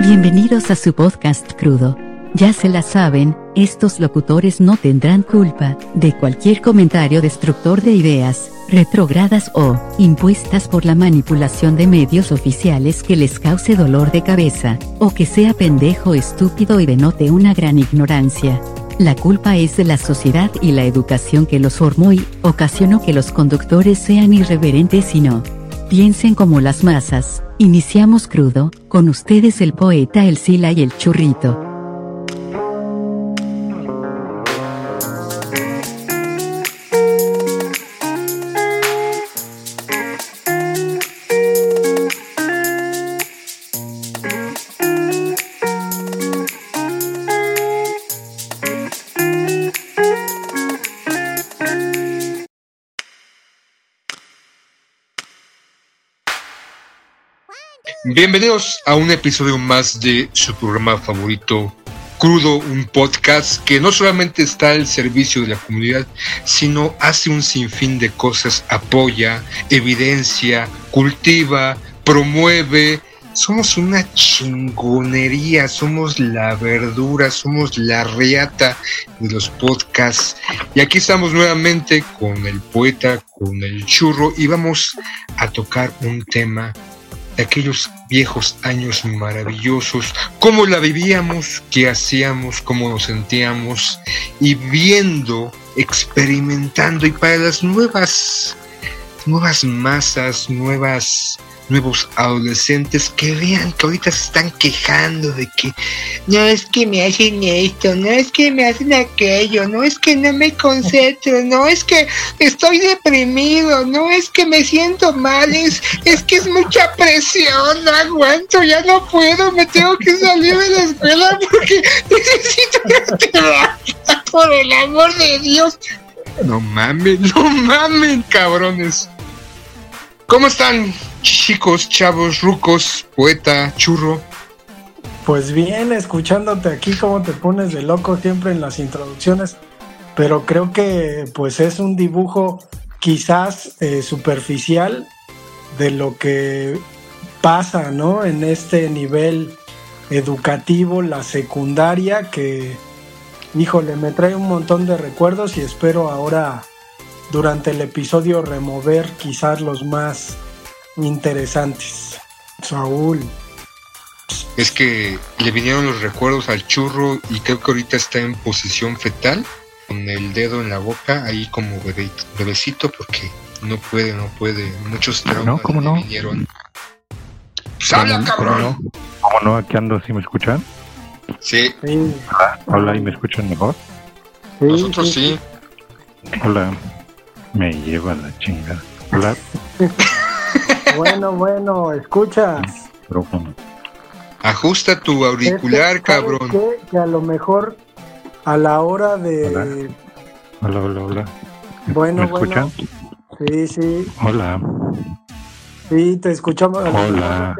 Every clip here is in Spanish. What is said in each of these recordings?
Bienvenidos a su podcast crudo. Ya se la saben, estos locutores no tendrán culpa de cualquier comentario destructor de ideas, retrogradas o impuestas por la manipulación de medios oficiales que les cause dolor de cabeza, o que sea pendejo estúpido y denote una gran ignorancia. La culpa es de la sociedad y la educación que los formó y ocasionó que los conductores sean irreverentes y no piensen como las masas. Iniciamos crudo, con ustedes el poeta El Sila y el Churrito. Bienvenidos a un episodio más de su programa favorito, Crudo, un podcast que no solamente está al servicio de la comunidad, sino hace un sinfín de cosas, apoya, evidencia, cultiva, promueve. Somos una chingonería, somos la verdura, somos la reata de los podcasts. Y aquí estamos nuevamente con el poeta, con el churro, y vamos a tocar un tema aquellos viejos años maravillosos, cómo la vivíamos, qué hacíamos, cómo nos sentíamos, y viendo, experimentando, y para las nuevas, nuevas masas, nuevas nuevos adolescentes que vean que ahorita se están quejando de que no es que me hacen esto, no es que me hacen aquello, no es que no me concentro, no es que estoy deprimido, no es que me siento mal, es, es que es mucha presión, no aguanto, ya no puedo, me tengo que salir de la escuela porque necesito que por el amor de Dios. No mames, no mames, cabrones. ¿Cómo están? chicos, chavos, rucos, poeta, churro. Pues bien, escuchándote aquí cómo te pones de loco siempre en las introducciones, pero creo que pues es un dibujo quizás eh, superficial de lo que pasa, ¿no? En este nivel educativo, la secundaria, que, híjole, me trae un montón de recuerdos y espero ahora durante el episodio remover quizás los más interesantes. Saúl. Es que le vinieron los recuerdos al churro y creo que ahorita está en posición fetal, con el dedo en la boca, ahí como bebecito, porque no puede, no puede. Muchos traumas no, ¿cómo no? vinieron. Pues cabrón! ¿Cómo no? Aquí ando, ¿sí me escuchan? Sí. Hola, hola, ¿y me escuchan mejor? Nosotros sí. Hola, me lleva la chinga. Hola. Bueno, bueno, escuchas. Ajusta tu auricular, cabrón. Que a lo mejor a la hora de. Hola, hola, hola. Bueno, ¿Me escuchan? Sí, sí. Hola. Sí, te escuchamos. Hola.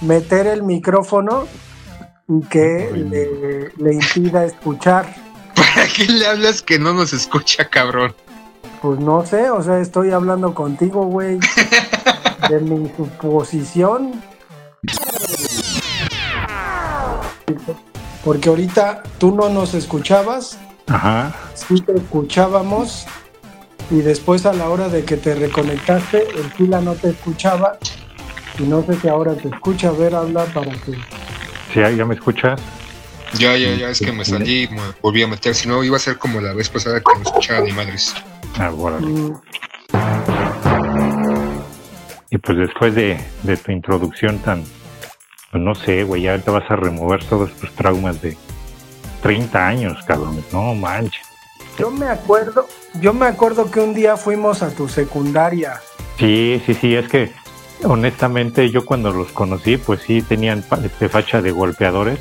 Meter el micrófono y que le, le impida escuchar. ¿Para qué le hablas que no nos escucha, cabrón? Pues no sé, o sea, estoy hablando contigo, güey. de mi suposición. Porque ahorita tú no nos escuchabas. Ajá. Sí te escuchábamos. Y después a la hora de que te reconectaste, el fila no te escuchaba. Y no sé si ahora te escucha. A ver, habla para que. Sí, ya me escuchas. Ya, ya, ya, es que me salí y me volví a meter. Si no, iba a ser como la vez pasada que me escuchaba mi madres. Ah, bueno. Y pues después de, tu introducción tan, pues no sé, güey, ya te vas a remover todos tus traumas de 30 años, cabrón. No manches. Yo me acuerdo, yo me acuerdo que un día fuimos a tu secundaria. Sí, sí, sí, es que honestamente yo cuando los conocí, pues sí tenían este facha de golpeadores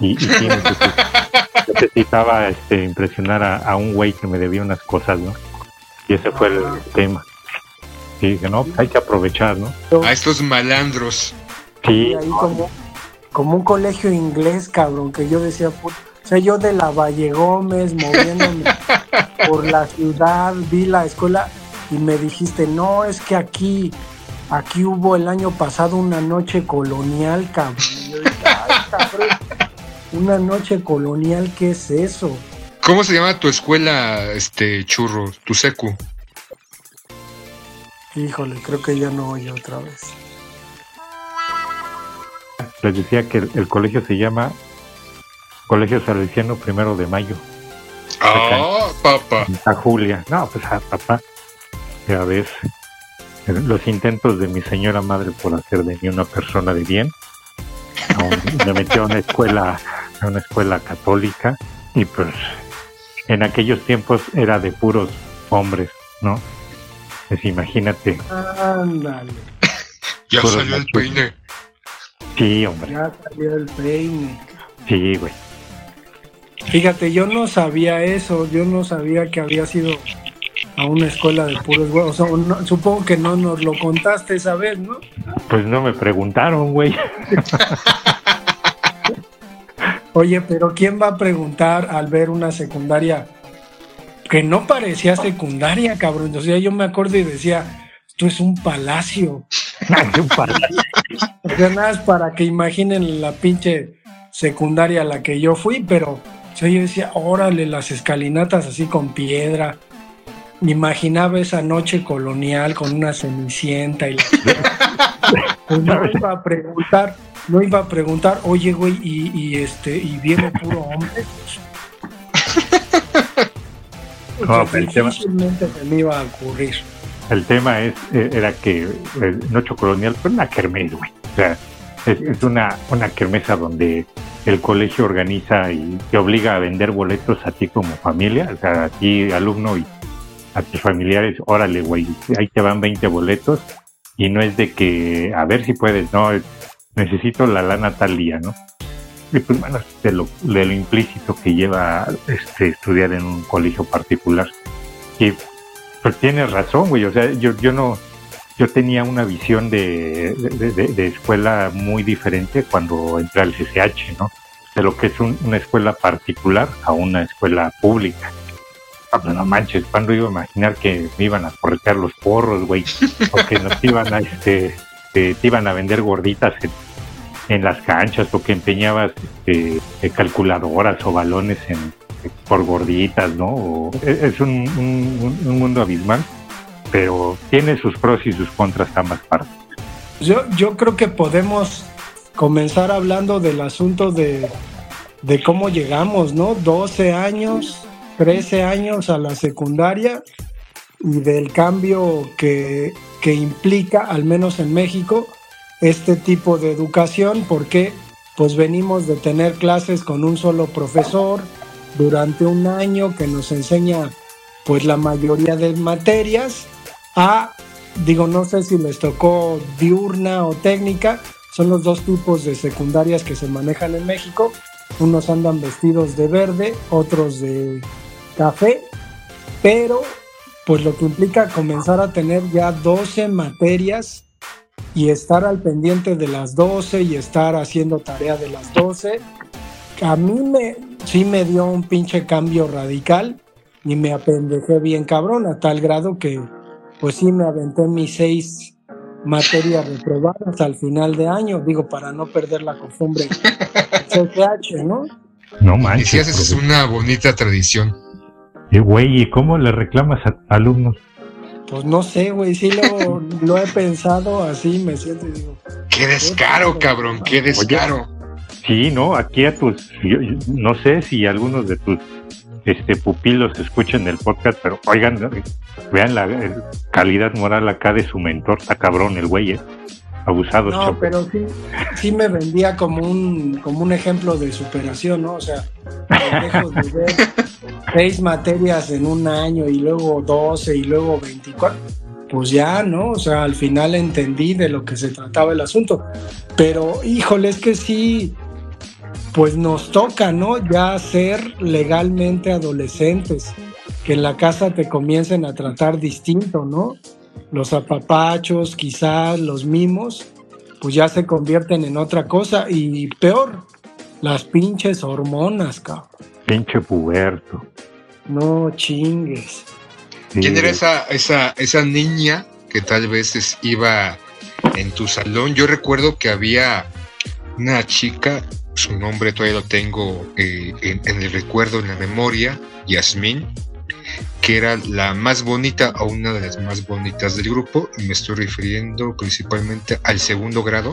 y, y sí necesitaba este, impresionar a, a un güey que me debía unas cosas, ¿no? Y ese fue el tema. Sí, que no, hay que aprovechar, ¿no? A estos malandros. Sí. Ahí como, como un colegio inglés, cabrón, que yo decía, o sea, yo de la Valle Gómez, moviéndome por la ciudad, vi la escuela, y me dijiste, no, es que aquí, aquí hubo el año pasado una noche colonial, cabrón. Una noche colonial, ¿qué es eso? ¿Cómo se llama tu escuela, este churro, tu secu? Híjole, creo que ya no oye otra vez. Les decía que el, colegio se llama Colegio Salesiano Primero de Mayo. Ah, papá. A Julia. No, pues a papá. Ya ves, los intentos de mi señora madre por hacer de mí una persona de bien. me metió a una escuela, a una escuela católica y pues en aquellos tiempos era de puros hombres, ¿no? Pues imagínate. Ándale. ya salió el peine. Sí, hombre. Ya salió el peine. Sí, güey. Fíjate, yo no sabía eso, yo no sabía que había sido a una escuela de puros huevos. supongo que no nos lo contaste esa vez, ¿no? Pues no me preguntaron, güey. Oye, pero ¿quién va a preguntar al ver una secundaria que no parecía secundaria, cabrón? O sea, yo me acuerdo y decía, esto es un palacio. un palacio. o sea, nada es para que imaginen la pinche secundaria a la que yo fui, pero o sea, yo decía, órale, las escalinatas así con piedra. Me imaginaba esa noche colonial con una cenicienta y pues no iba a preguntar, no iba a preguntar, oye, güey, y, este, y viene puro hombre. No, difícilmente se me iba a ocurrir. El tema es, eh, era que el eh, Noche Colonial fue una kermés, güey. O sea, es, una, una kermesa donde el colegio organiza y te obliga a vender boletos a ti como familia, o sea, a ti alumno y a tus familiares, órale, güey, ahí te van 20 boletos y no es de que, a ver si puedes, no, necesito la lana tal día, ¿no? Y pues bueno, de lo, implícito que lleva este, estudiar en un colegio particular. Y pues tienes razón, güey, o sea, yo, yo no, yo tenía una visión de, de, escuela muy diferente cuando entré al CCH, ¿no? De lo que es una escuela particular a una escuela pública. Ah, pues no manches, ¿cuándo iba a imaginar que me iban a corretear los porros, güey? O que nos iban a, este, te, iban a vender gorditas las canchas o que empeñabas este, calculadoras o balones en, por gorditas, ¿no? es un, un, mundo abismal, pero tiene sus pros y sus contras ambas partes. Yo, yo creo que podemos comenzar hablando del asunto de, de cómo llegamos, ¿no? 12 años 13 años a la secundaria y del cambio que, implica, al menos en México, este tipo de educación, porque pues venimos de tener clases con un solo profesor durante un año que nos enseña pues la mayoría de materias. A, digo, no sé si les tocó diurna o técnica, son los dos tipos de secundarias que se manejan en México, unos andan vestidos de verde, otros de café, pero pues lo que implica comenzar a tener ya 12 materias y estar al pendiente de las 12 y estar haciendo tarea de las 12, a mí me, sí me dio un pinche cambio radical y me apendejé bien cabrón a tal grado que pues sí me aventé mis seis materias reprobadas al final de año, digo, para no perder la costumbre CCH, ¿no? No manches. Y si haces una bonita tradición. Y güey, ¿y cómo le reclamas a alumnos? Pues no sé, güey, sí lo, lo, he pensado así, me siento y digo. Qué descaro, cabrón, qué descaro. sí, no, aquí a tus, no sé si algunos de tus este pupilos escuchen el podcast, pero oigan, vean la calidad moral acá de su mentor, está cabrón el güey, ¿eh? abusados. No, pero sí, sí me vendía como un, como un ejemplo de superación, ¿no? O sea, lejos de ver seis materias en un año y luego 12 y luego 24, pues ya, ¿no? O sea, al final entendí de lo que se trataba el asunto. Pero, híjole, es que sí, pues nos toca, ¿no? Ya ser legalmente adolescentes, que en la casa te comiencen a tratar distinto, ¿no? los apapachos, quizás los mimos, pues ya se convierten en otra cosa y peor, las pinches hormonas, cabrón. Pinche puberto. No chingues. ¿Quién era esa, esa, esa niña que tal vez iba en tu salón? Yo recuerdo que había una chica, su nombre todavía lo tengo eh, en, en, el recuerdo, en la memoria, Yasmín, que era la más bonita o una de las más bonitas del grupo, y me estoy refiriendo principalmente al segundo grado,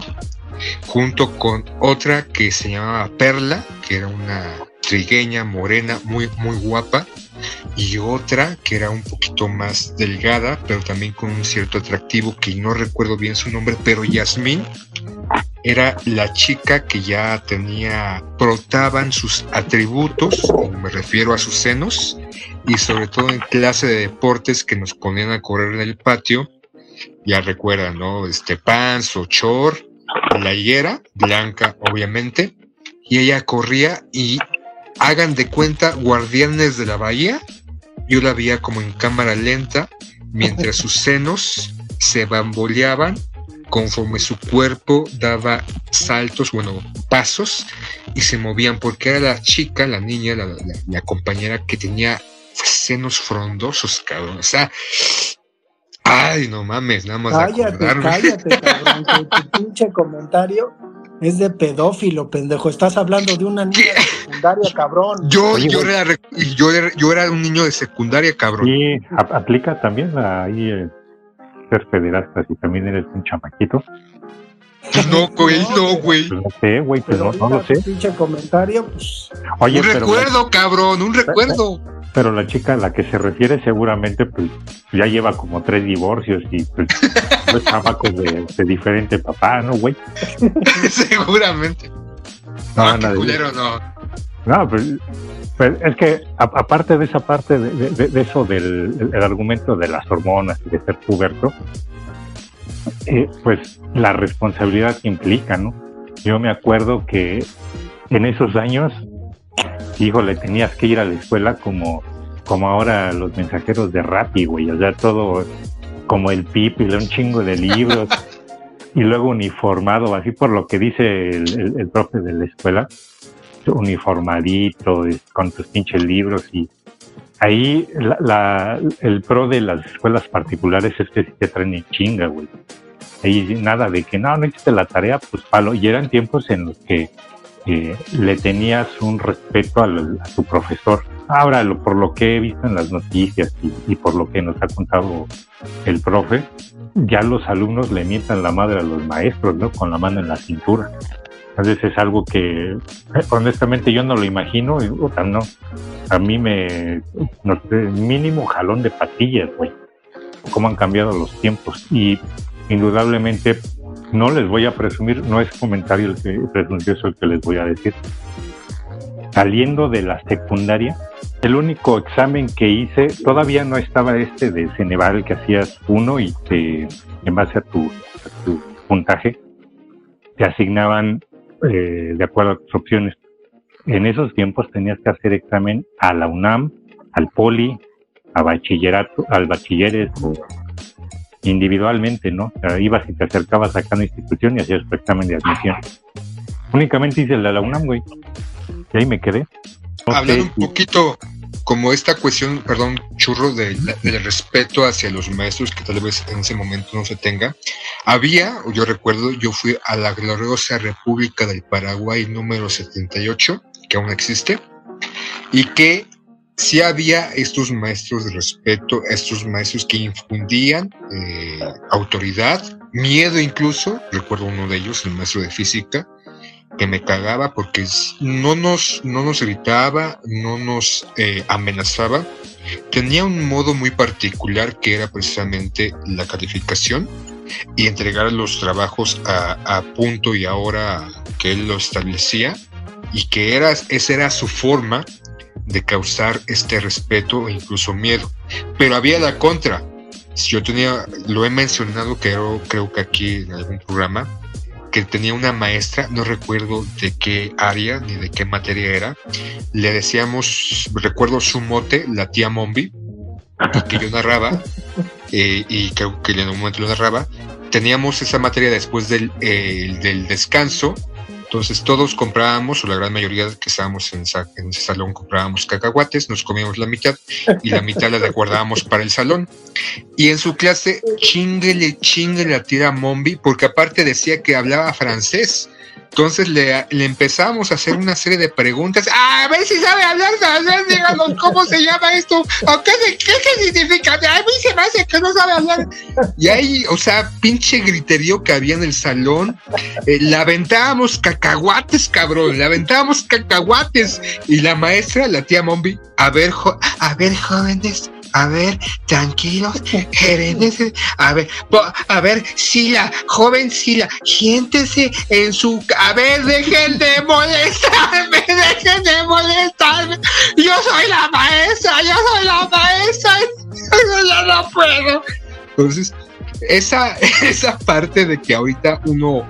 junto con otra que se llamaba Perla, que era una trigueña morena muy muy guapa y otra que era un poquito más delgada pero también con un cierto atractivo que no recuerdo bien su nombre pero Yasmín era la chica que ya tenía brotaban sus atributos me refiero a sus senos y sobre todo en clase de deportes que nos ponían a correr en el patio ya recuerdan no este pants o chor la higuera blanca obviamente y ella corría y hagan de cuenta Guardianes de la Bahía, yo la veía como en cámara lenta, mientras sus senos se bamboleaban conforme su cuerpo daba saltos, bueno, pasos, y se movían, porque era la chica, la niña, la, la, la compañera que tenía senos frondosos, cabrón. O sea, ay, no mames, nada más Cállate, cállate, cabrón, que tu pinche comentario es de pedófilo, pendejo. Estás hablando de una niña de secundaria, cabrón. Yo, Oye, yo, era, yo, era, yo era un niño de secundaria, cabrón. Y a- aplica también ahí eh, ser pederasta si también eres un chamaquito. No, güey, no, güey. No sé, güey, pues Pero no, no lo sé. pinche comentario, pues, Oye, un pero, recuerdo, cabrón, un recuerdo. pero la chica a la que se refiere seguramente pues ya lleva como tres divorcios y pues los chamacos de, de diferente papá, ¿no, güey? Seguramente. No, No, van a qué decir- culero, no. No, pues, pues, es que a- aparte de esa parte de, de- de- de eso del el- el argumento de las hormonas y de ser puberto, eh, pues la responsabilidad que implica, ¿no? Yo me acuerdo que en esos años, híjole, tenías que ir a la escuela como, como ahora los mensajeros de Rappi, güey, o sea, todo como el pip y un chingo de libros y luego uniformado, así por lo que dice el, el- el profe de la escuela, uniformadito, con tus pinches libros y ahí la, la- el pro de las escuelas particulares es que sí te traen en chinga, güey. Ahí nada de que no, no hiciste la tarea, pues palo. Y eran tiempos en los que eh, le tenías un respeto al- a, tu profesor. Ahora, lo, por lo que he visto en las noticias y, y por lo que nos ha contado el profe, ya los alumnos le mientan la madre a los maestros, ¿no? Con la mano en la cintura. Entonces es algo que honestamente yo no lo imagino, y, puta, no. A mí me, no sé, mínimo jalón de patillas, güey. Cómo han cambiado los tiempos. Y indudablemente no les voy a presumir, no es comentario el que, presuncioso el que les voy a decir. Saliendo de la secundaria, el único examen que hice, todavía no estaba este de Ceneval que hacías uno y te, en base a tu, a tu puntaje, te asignaban eh, de acuerdo a tus opciones. En esos tiempos tenías que hacer examen a la UNAM, al Poli, a bachillerato, al bachilleres individualmente, ¿no? O sea, ibas y te acercabas a cada institución y hacías tu examen de admisión. Únicamente hice el de la UNAM, güey. Y ahí me quedé. No Hablando un si- poquito como esta cuestión, perdón, churro, de- del respeto hacia los maestros que tal vez en ese momento no se tenga. Había, yo recuerdo, yo fui a la gloriosa República del Paraguay número 78, que aún existe, y que sí había estos maestros de respeto, estos maestros que infundían eh, autoridad, miedo incluso, recuerdo uno de ellos, el maestro de física, que me cagaba porque no nos, no nos gritaba, no nos eh, amenazaba. Tenía un modo muy particular que era precisamente la calificación y entregar los trabajos a, a punto y a hora que él lo establecía y que era, esa era su forma de causar este respeto e incluso miedo. Pero había la contra. Si yo tenía, lo he mencionado creo, creo que aquí en algún programa, que tenía una maestra, no recuerdo de qué área ni de qué materia era, le decíamos, recuerdo su mote, la tía Mombi, que yo narraba, eh, y creo que en un momento lo narraba, teníamos esa materia después del, eh, del descanso, Entonces todos comprábamos, o la gran mayoría que estábamos en, ese salón comprábamos cacahuates, nos comíamos la mitad y la mitad la guardábamos para el salón. Y en su clase, chinguele, chinguele a tira Mombi, porque aparte decía que hablaba francés. Entonces le, le, empezamos a hacer una serie de preguntas. a ver si sabe hablar francés, díganos cómo se llama esto, o qué, qué, significa. A mí se me hace que no sabe hablar. Y ahí, o sea, pinche griterío que había en el salón. Eh, le aventábamos cacahuates, cabrón, le aventábamos cacahuates. Y la maestra, la tía Mombi, a ver, a ver, jóvenes, a ver, tranquilos, gerentes, a ver, a ver, Sila, joven Sila, siéntese en su, a ver, dejen de molestarme, dejen de molestarme, yo soy la maestra, yo soy la maestra, yo no puedo. Entonces, esa, esa parte de que ahorita uno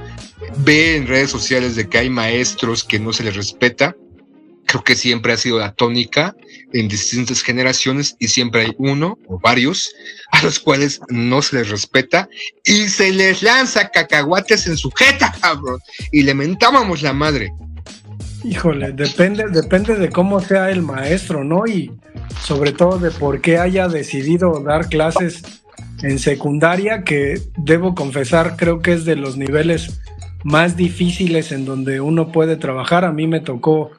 ve en redes sociales de que hay maestros que no se les respeta, que siempre ha sido la tónica en distintas generaciones y siempre hay uno o varios a los cuales no se les respeta y se les lanza cacahuates en su jeta, cabrón, y le mentábamos la madre. Híjole, depende, depende de cómo sea el maestro, ¿no? Y sobre todo de por qué haya decidido dar clases en secundaria, que debo confesar, creo que es de los niveles más difíciles en donde uno puede trabajar. A mí me tocó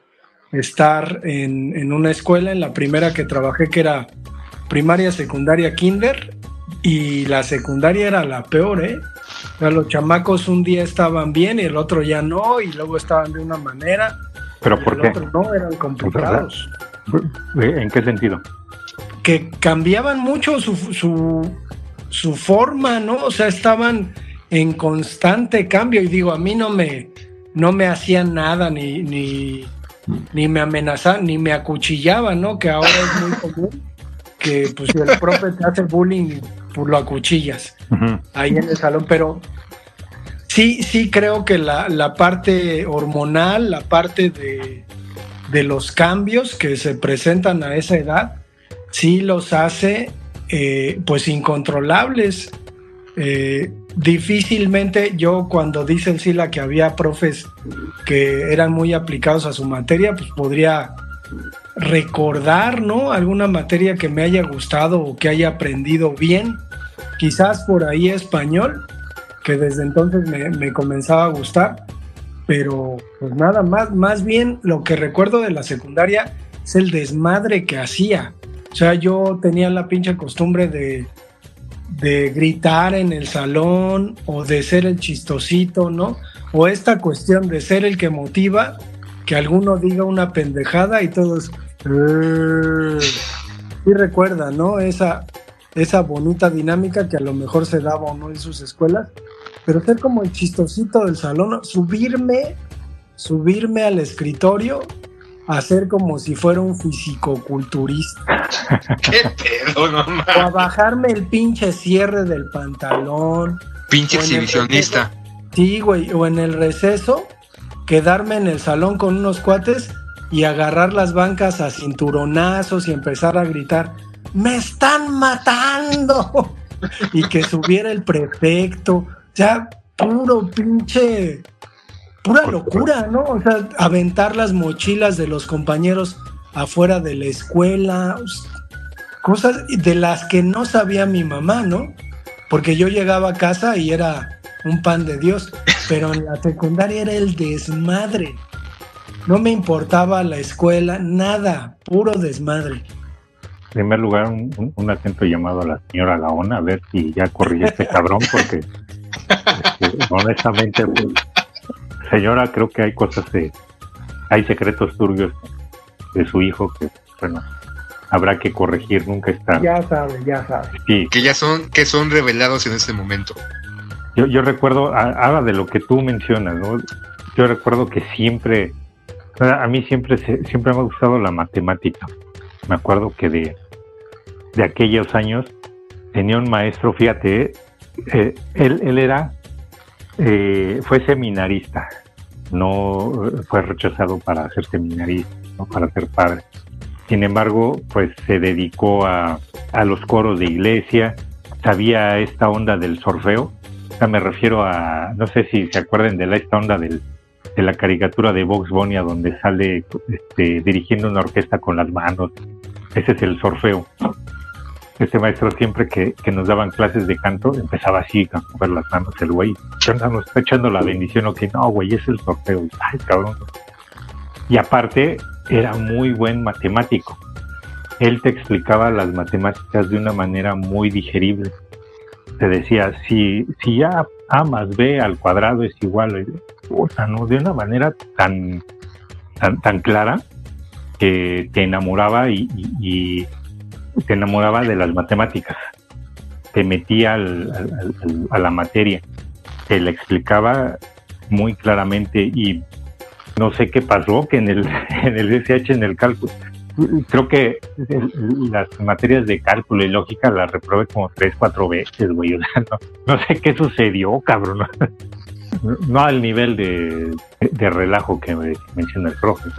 estar en, una escuela, en la primera que trabajé que era primaria, secundaria, kinder, y la secundaria era la peor, ¿eh? los chamacos un día estaban bien y el otro ya no, y luego estaban de una manera. ¿Pero por qué? no, eran complicados. ¿En qué sentido? Que cambiaban mucho su, su, su forma, ¿no? O sea, estaban en constante cambio y digo, a mí no me, no me hacían nada ni, ni, ni me amenazaban, ni me acuchillaban, ¿no? Que ahora es muy común que pues si el profe te hace bullying, pues lo acuchillas ahí en el salón, pero sí, sí creo que la, parte hormonal, la parte de, los cambios que se presentan a esa edad, sí los hace eh, pues incontrolables. Eh, difícilmente yo cuando dicen Sila que había profes que eran muy aplicados a su materia, pues podría recordar, ¿no? Alguna materia que me haya gustado o que haya aprendido bien. Quizás por ahí español, que desde entonces me, comenzaba a gustar, pero pues nada más, más bien lo que recuerdo de la secundaria es el desmadre que hacía. O sea, yo tenía la pinche costumbre de de gritar en el salón o de ser el chistosito, ¿no? O esta cuestión de ser el que motiva, que alguno diga una pendejada y todos... Y recuerda, ¿no? Esa, esa bonita dinámica que a lo mejor se daba o no en sus escuelas, pero ser como el chistosito del salón, subirme, subirme al escritorio hacer como si fuera un fisicoculturista. ¿Qué pedo, no O a bajarme el pinche cierre del pantalón. Pinche exhibicionista. Sí, güey, o en el receso, quedarme en el salón con unos cuates y agarrar las bancas a cinturonazos y empezar a gritar, ¡me están matando! y que subiera el prefecto. Ya, puro pinche pura locura, ¿no? O sea, aventar las mochilas de los compañeros afuera de la escuela, cosas de las que no sabía mi mamá, ¿no? Porque yo llegaba a casa y era un pan de Dios, pero en la secundaria era el desmadre. No me importaba la escuela, nada, puro desmadre. En primer lugar, un, atento llamado a la señora Gaona a ver si ya corría este cabrón, porque este, honestamente pues, señora, creo que hay cosas de, hay secretos turbios de su hijo que, bueno, habrá que corregir, nunca está. Ya sabe, ya sabe. Que ya son, que son revelados en este momento. Yo, yo recuerdo, habla de lo que tú mencionas, ¿no? Yo recuerdo que siempre, a mí siempre, siempre me ha gustado la matemática. Me acuerdo que de, de aquellos años tenía un maestro, fíjate, eh, él, él era eh, fue seminarista, no fue rechazado para ser seminarista, no para ser padre. Sin embargo, pues se dedicó a, los coros de iglesia, sabía esta onda del sorfeo, o me refiero a, no sé si se acuerdan de la, esta onda de la caricatura de Box Bunny donde sale este, dirigiendo una orquesta con las manos. Ese es el sorfeo. Este maestro siempre que, que nos daban clases de canto empezaba así a mover las manos el güey. Nos está echando la bendición o que no, güey, es el sorfeo. Ay, cabrón. Y aparte era muy buen matemático. Él te explicaba las matemáticas de una manera muy digerible. Te decía, si, si A, más B al cuadrado es igual, sea, ¿no? De una manera tan, tan, tan clara que te enamoraba y, te enamoraba de las matemáticas. Te metía a la materia. Te la explicaba muy claramente y no sé qué pasó, que en el, en el SH, en el cálculo, creo que las materias de cálculo y lógica las reprobé como tres, cuatro veces, güey. no, sé qué sucedió, cabrón. No, al nivel de, de relajo que menciona el profe,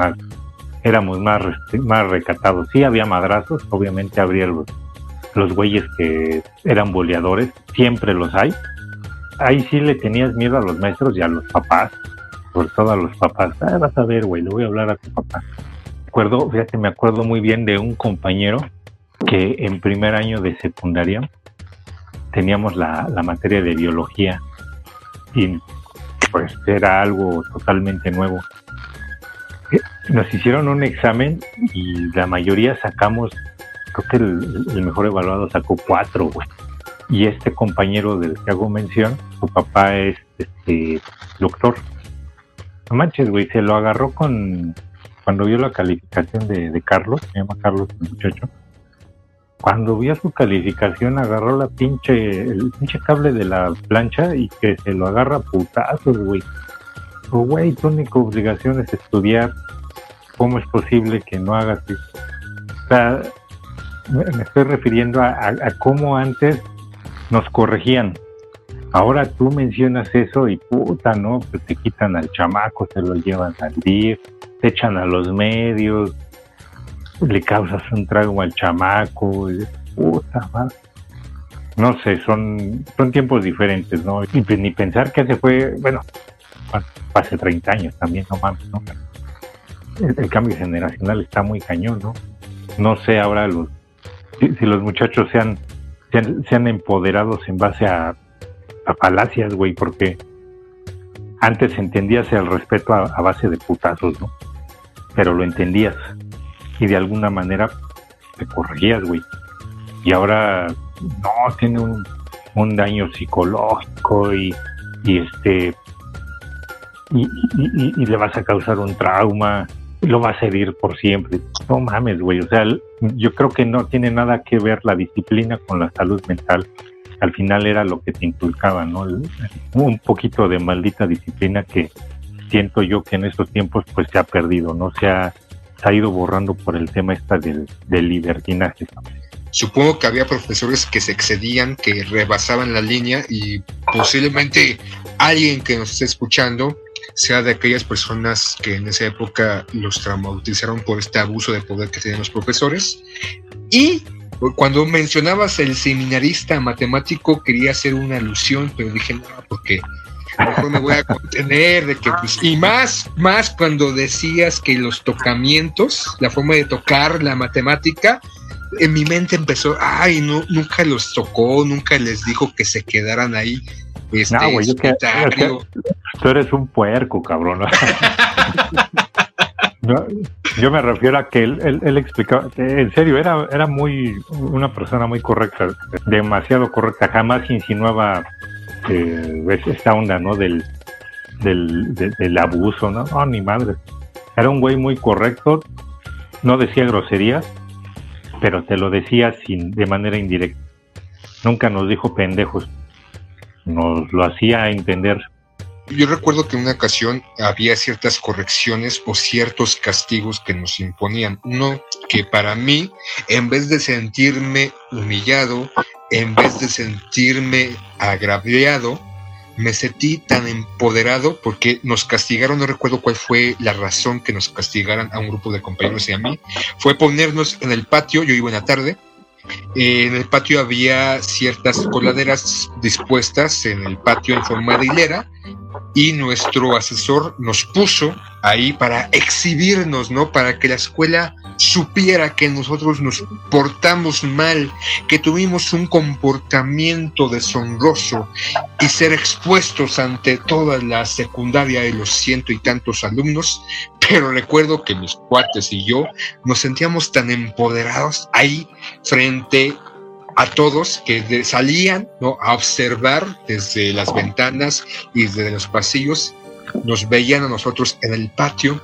éramos más, más recatados. Sí había madrazos, obviamente habría los, los güeyes que eran boleadores, siempre los hay. Ahí sí le tenías miedo a los maestros y a los papás, sobre todo a los papás. Ah, vas a ver, güey, le voy a hablar a tu papá acuerdo, fíjate, me acuerdo muy bien de un compañero que en primer año de secundaria teníamos la, materia de biología y pues era algo totalmente nuevo. Nos hicieron un examen y la mayoría sacamos, creo que el, mejor evaluado sacó cuatro, güey. Y este compañero del que hago mención, su papá es este doctor. No manches, güey, se lo agarró con cuando vio la calificación de, Carlos, se llama Carlos el muchacho, cuando vio su calificación agarró la pinche, el pinche cable de la plancha y que se lo agarra putazos, güey. O tu única obligación es estudiar. ¿Cómo es posible que no hagas eso? O me estoy refiriendo a, a cómo antes nos corregían. Ahora tú mencionas eso y puta, ¿no? Pues te quitan al chamaco, se lo llevan al DIF, te echan a los medios, le causas un trago al chamaco, y, puta. No sé, son, son tiempos diferentes, ¿no? Y pues ni pensar que se fue, bueno, hace 30 años también, no mames, ¿no? El, cambio generacional está muy cañón, ¿no? No sé ahora los, si, los muchachos sean, sean, sean empoderados en base a, a falacias, güey, porque antes entendías el respeto a, base de putazos, ¿no? Pero lo entendías y de alguna manera te corregías, güey. Y ahora no, tiene un, daño psicológico y, este y, le vas a causar un trauma, y lo vas a herir por siempre. No mames, güey. O sea, yo creo que no tiene nada que ver la disciplina con la salud mental al final era lo que te inculcaba, ¿no? Un poquito de maldita disciplina que siento yo que en estos tiempos pues se ha perdido, ¿no? Se ha, ha ido borrando por el tema esta del, del libertinaje. Supongo que había profesores que se excedían, que rebasaban la línea y posiblemente alguien que nos esté escuchando sea de aquellas personas que en esa época los traumatizaron por este abuso de poder que tenían los profesores. Y cuando mencionabas el seminarista matemático, quería hacer una alusión, pero dije, no, porque mejor me voy a contener de que pues, y más más cuando decías que los tocamientos la forma de tocar la matemática en mi mente empezó ay nunca los tocó nunca les dijo que se quedaran ahí este, no güey que, tú eres un puerco cabrón yo me refiero a que él, él, explicaba, en serio, era, era muy una persona muy correcta, demasiado correcta, jamás insinuaba eh, esta onda, ¿no? Del, del, abuso, ¿no? No, ni madre. Era un güey muy correcto, no decía groserías, pero te lo decía sin, de manera indirecta. Nunca nos dijo pendejos, nos lo hacía entender yo recuerdo que en una ocasión había ciertas correcciones o ciertos castigos que nos imponían. Uno que para mí, en vez de sentirme humillado, en vez de sentirme agraviado, me sentí tan empoderado porque nos castigaron, no recuerdo cuál fue la razón que nos castigaran a un grupo de compañeros y a mí, fue ponernos en el patio, yo iba en la tarde, en el patio había ciertas coladeras dispuestas en el patio en forma de hilera y nuestro asesor nos puso ahí para exhibirnos, ¿no? Para que la escuela supiera que nosotros nos portamos mal, que tuvimos un comportamiento deshonroso y ser expuestos ante toda la secundaria de los ciento y tantos alumnos. Pero recuerdo que mis cuates y yo nos sentíamos tan empoderados ahí frente a todos que salían ¿no? a observar desde las ventanas y desde los pasillos, nos veían a nosotros en el patio,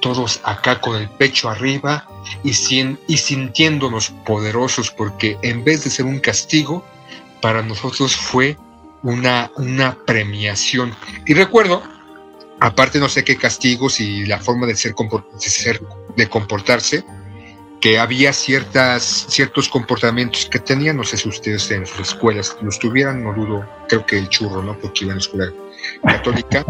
todos acá con el pecho arriba y, sintiéndonos poderosos, porque en vez de ser un castigo, para nosotros fue una, una premiación. Y recuerdo, aparte no sé qué castigos y la forma de ser, de, comportarse, que había ciertas, ciertos comportamientos que tenían, no sé si ustedes en sus escuelas los tuvieran, no dudo, creo que el churro, ¿no? Porque iban a la escuela católica.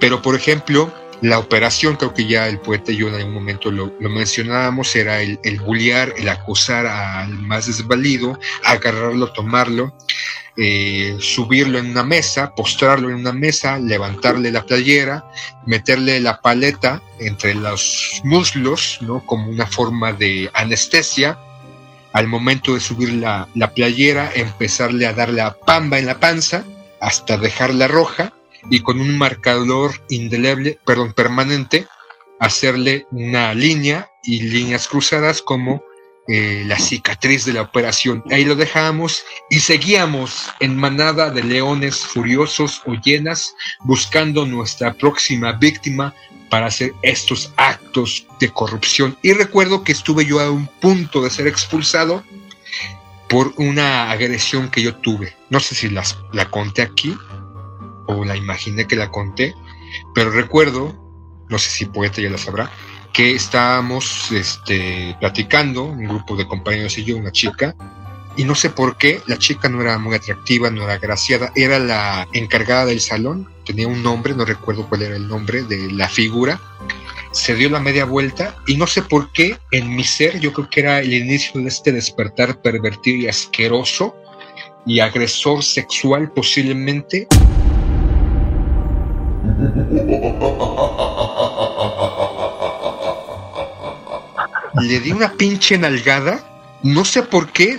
Pero, por ejemplo, la operación, creo que ya el poeta y yo en algún momento lo, mencionábamos, era el, el el acusar al más desvalido, agarrarlo, tomarlo eh, subirlo en una mesa, postrarlo en una mesa, levantarle la playera, meterle la paleta entre los muslos, ¿no? Como una forma de anestesia. Al momento de subir la, la playera, empezarle a dar la pamba en la panza hasta dejarla roja y con un marcador indeleble, perdón, permanente, hacerle una línea y líneas cruzadas como eh, la cicatriz de la operación. Ahí lo dejamos y seguíamos en manada de leones furiosos o llenas buscando nuestra próxima víctima para hacer estos actos de corrupción. Y recuerdo que estuve yo a un punto de ser expulsado por una agresión que yo tuve. No sé si las, la conté aquí la imaginé que la conté, pero recuerdo, no sé si poeta ya la sabrá, que estábamos este, platicando, un grupo de compañeros y yo, una chica, y no sé por qué, la chica no era muy atractiva, no era graciada, era la encargada del salón, tenía un nombre, no recuerdo cuál era el nombre de la figura, se dio la media vuelta y no sé por qué en mi ser, yo creo que era el inicio de este despertar pervertido y asqueroso y agresor sexual posiblemente. Le di una pinche nalgada. No sé por qué,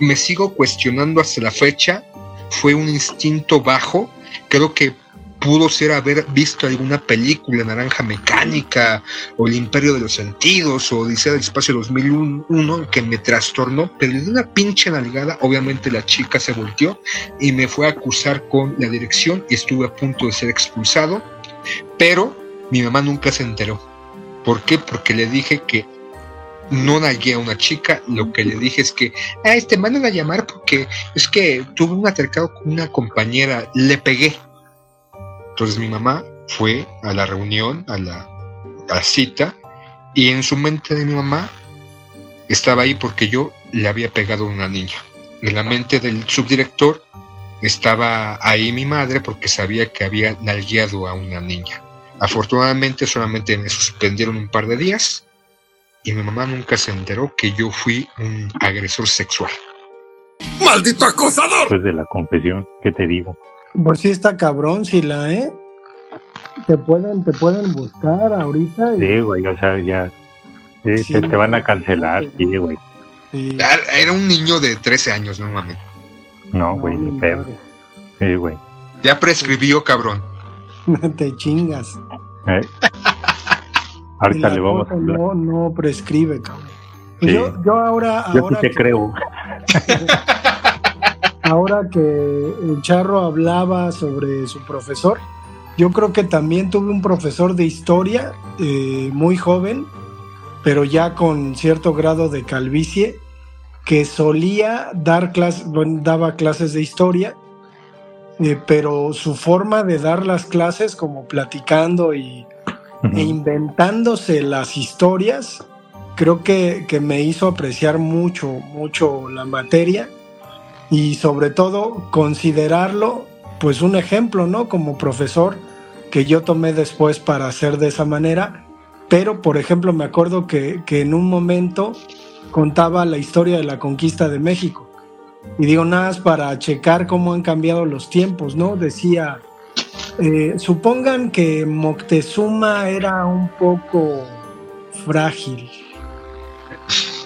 me sigo cuestionando hasta la fecha. Fue un instinto bajo. Creo que pudo ser haber visto alguna película, Naranja Mecánica, o El Imperio de los Sentidos, o Odisea del Espacio 2001, que me trastornó, pero di una pinche nalgada, obviamente la chica se volteó y me fue a acusar con la dirección y estuve a punto de ser expulsado, pero mi mamá nunca se enteró. ¿Por qué? Porque le dije que no nalgué a una chica, lo que le dije es que, ah, este, mandan a llamar porque es que tuve un atercado con una compañera, le pegué. Entonces mi mamá fue a la reunión, a la, cita, y en su mente de mi mamá estaba ahí porque yo le había pegado a una niña. En la mente del subdirector estaba ahí mi madre porque sabía que había nalgueado a una niña. Afortunadamente solamente me suspendieron un par de días y mi mamá nunca se enteró que yo fui un agresor sexual. ¡Maldito acosador! Después de la confesión, ¿qué te digo? Pues sí está cabrón, si la, ¿eh? Te pueden, te pueden buscar ahorita. Sí, güey, o sea, ya. Sí, te, van a cancelar, sí, güey. Era un niño de 13 años, no mames. No, güey, no, pedo. Sí, güey. Ya prescribió, cabrón. te chingas. ¿Eh? Ahorita le vamos a No, no prescribe, cabrón. Pues yo, yo ahora. Yo ahora te creo. ahora que el Charro hablaba sobre su profesor, yo creo que también tuve un profesor de historia eh, muy joven, pero ya con cierto grado de calvicie, que solía dar clases, daba clases de historia, eh, pero su forma de dar las clases, como platicando y e inventándose las historias, creo que, me hizo apreciar mucho, mucho la materia y sobre todo considerarlo pues un ejemplo, ¿no? Como profesor que yo tomé después para hacer de esa manera, pero por ejemplo me acuerdo que, que en un momento contaba la historia de la conquista de México y digo nada más para checar cómo han cambiado los tiempos, ¿no? Decía eh, supongan que Moctezuma era un poco frágil,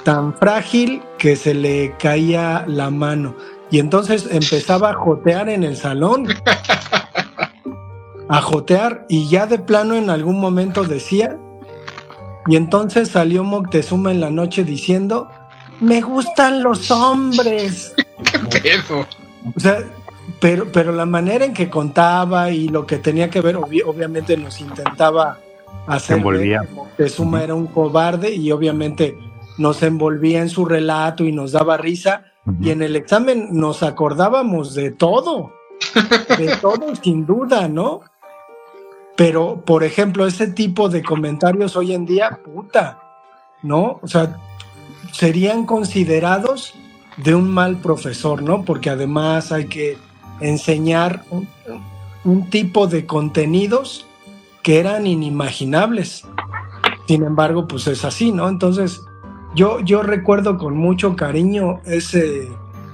tan frágil que se le caía la mano y entonces empezaba a jotear en el salón, a jotear y ya de plano en algún momento decía, y entonces salió Moctezuma en la noche diciendo, me gustan los hombres. ¿Qué pedo? O sea, pero, pero la manera en que contaba y lo que tenía que ver, obviamente nos intentaba hacer envolvía. ver que Moctezuma era un cobarde y obviamente nos envolvía en su relato y nos daba risa. Y en el examen nos acordábamos de todo, de todo sin duda, ¿no? Pero, por ejemplo, ese tipo de comentarios hoy en día, puta, ¿no? O sea, serían considerados de un mal profesor, ¿no? Porque además hay que enseñar un, un tipo de contenidos que eran inimaginables. Sin embargo, pues es así, ¿no? Entonces, yo, yo recuerdo con mucho cariño ese,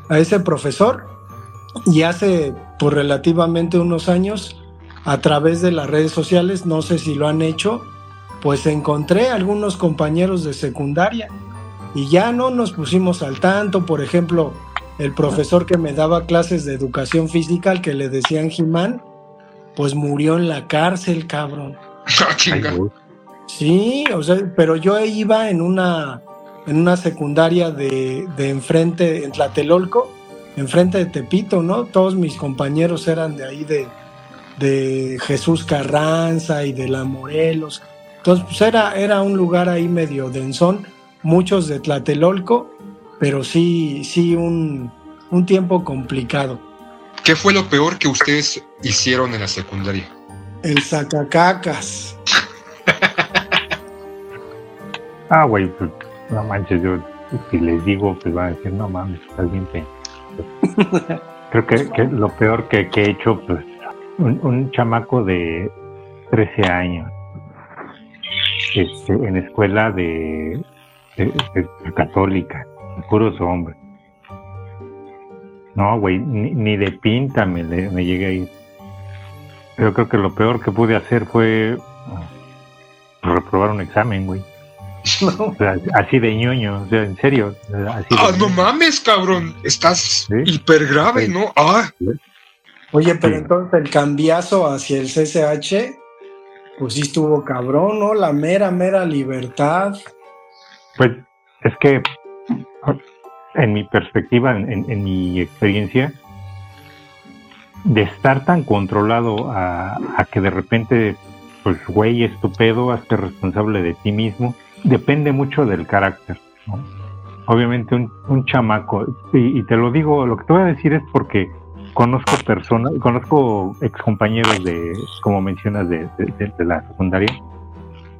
a ese profesor y hace por relativamente unos años, a través de las redes sociales, no sé si lo han hecho, pues encontré algunos compañeros de secundaria y ya no nos pusimos al tanto, por ejemplo, el profesor que me daba clases de educación física, al que le decían Jimán, pues murió en la cárcel, cabrón. Ah. Sí, o sea, pero yo iba en una, en una secundaria de, de enfrente, en Tlatelolco, enfrente de Tepito, ¿no? Todos mis compañeros eran de ahí de, de Jesús Carranza y de la Morelos. Entonces, pues era, era un lugar ahí medio densón, muchos de Tlatelolco, pero sí, sí un, un tiempo complicado. ¿Qué fue lo peor que ustedes hicieron en la secundaria? El sacacacas. Ah, güey, pues no manches, yo si les digo, pues van a decir, no mames, estás bien pe-". Creo que, que lo peor que, que he hecho, pues, un, un chamaco de 13 años, este, en escuela de, de- de- de católica, puros hombres. No, güey, ni, ni de pinta me, me llegué a ir. Yo creo que lo peor que pude hacer fue ah, reprobar un examen, güey. O sea, así de ñoño, o sea, en serio. Así Ah, no ñoño. mames, cabrón. Estás Sí. hiper grave, Sí. ¿no? Ah, Oye, pero Sí. entonces el cambiazo hacia el CCH, pues sí estuvo cabrón, ¿no? La mera, mera libertad. Pues es que en mi perspectiva, en, en- en mi experiencia, de estar tan controlado a, a que de repente, pues güey, es tu pedo, hazte responsable de ti mismo, depende mucho del carácter. ¿no? Obviamente un, un chamaco, y, y te lo digo, lo que te voy a decir es porque conozco personas, conozco excompañeros de, como mencionas, de, de- la secundaria.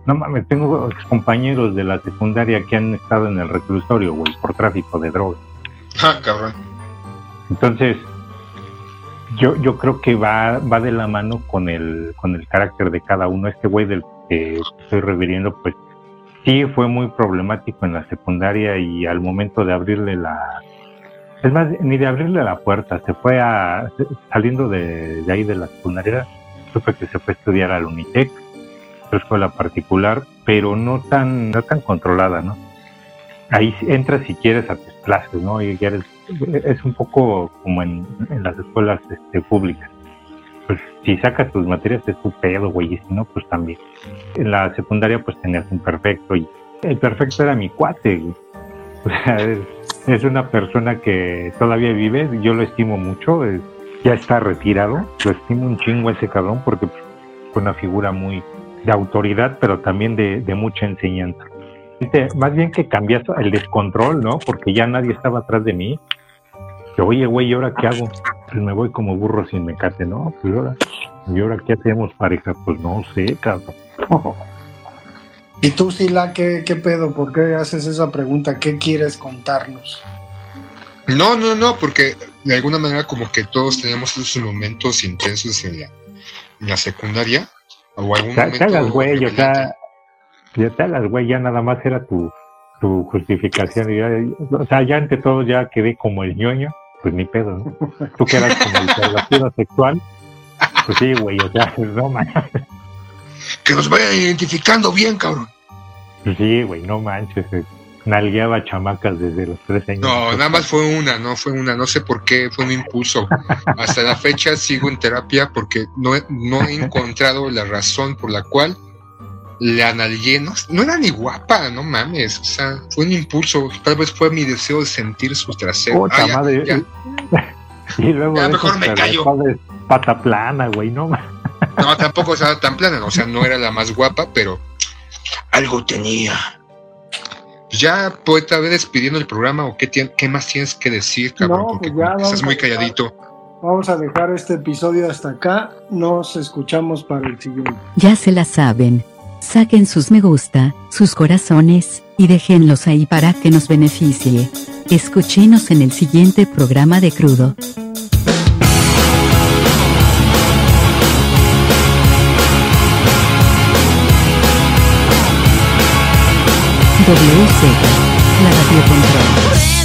No mames, tengo compañeros de la secundaria que han estado en el reclusorio, güey, por tráfico de drogas. ah, cabrón. Entonces, yo, yo creo que va, va de la mano con el, con el carácter de cada uno. Este güey del que estoy refiriendo, pues sí fue muy problemático en la secundaria y al momento de abrirle la... Es más, ni de abrirle la puerta, se fue a... Saliendo de, ahí de la secundaria, supe que se fue a estudiar al Unitec, otra escuela particular, pero no tan, no tan controlada, ¿no? Ahí entras si quieres a tus clases, ¿no? Y ya eres es un poco como en, en las escuelas este, públicas. Pues si sacas tus materias es tu pedo, güey, y si no, pues también. En la secundaria pues tenías un perfecto y el perfecto era mi cuate, güey. O sea, es, una persona que todavía vive, yo lo estimo mucho, ya está retirado, lo estimo un chingo ese cabrón porque pues, fue una figura muy de autoridad, pero también de, de mucha enseñanza. Este, Más bien que cambias el descontrol, ¿no? Porque ya nadie estaba atrás de mí. Que, oye, güey, ¿y ahora qué hago? Pues me voy como burro sin mecate, ¿no? Pues ahora, ¿y ahora qué hacemos, pareja? Pues no sé, cabrón. Y tú, Sila, ¿qué, ¿qué pedo? ¿Por qué haces esa pregunta? ¿Qué quieres contarnos? No, no, no, porque de alguna manera como que todos tenemos esos momentos intensos en la, en la secundaria o algún Te, momento te hagas güey, o sea, ya te hagas güey, ya nada más era tu, tu justificación. y ya- o sea, ya ante todo ya quedé como el ñoño, pues ni pedo, ¿no? Tú quedas como el pervertido sexual, Pues sí, güey, o sea, no manches. Que nos vayan identificando bien, cabrón. Pues sí, güey, no manches. eh, Nalgueaba chamacas desde los tres años. No, nada más fue una, no fue una, no sé por qué, fue un impulso. Hasta la fecha sigo en terapia porque no, he- no he encontrado la razón por la cual le analgué. No, no era ni guapa, no mames. O sea, fue un impulso. Tal vez fue mi deseo de sentir su trasero. Puta Ah, madre. ya. Y luego Ya, de mejor me callo. Pata plana, güey, no mames. No, tampoco estaba tan plana, o sea, no era la más guapa, pero algo tenía. Pues ya, poeta, ve despidiendo el programa o qué, qué más tienes que decir, cabrón, No, porque pues ya estás muy a calladito. Vamos a dejar este episodio hasta acá. Nos escuchamos para el siguiente. Ya se la saben. Saquen sus me gusta, sus corazones, y déjenlos ahí para que nos beneficie. Escuchenos en el siguiente programa de Crudo. WZ, la radio control.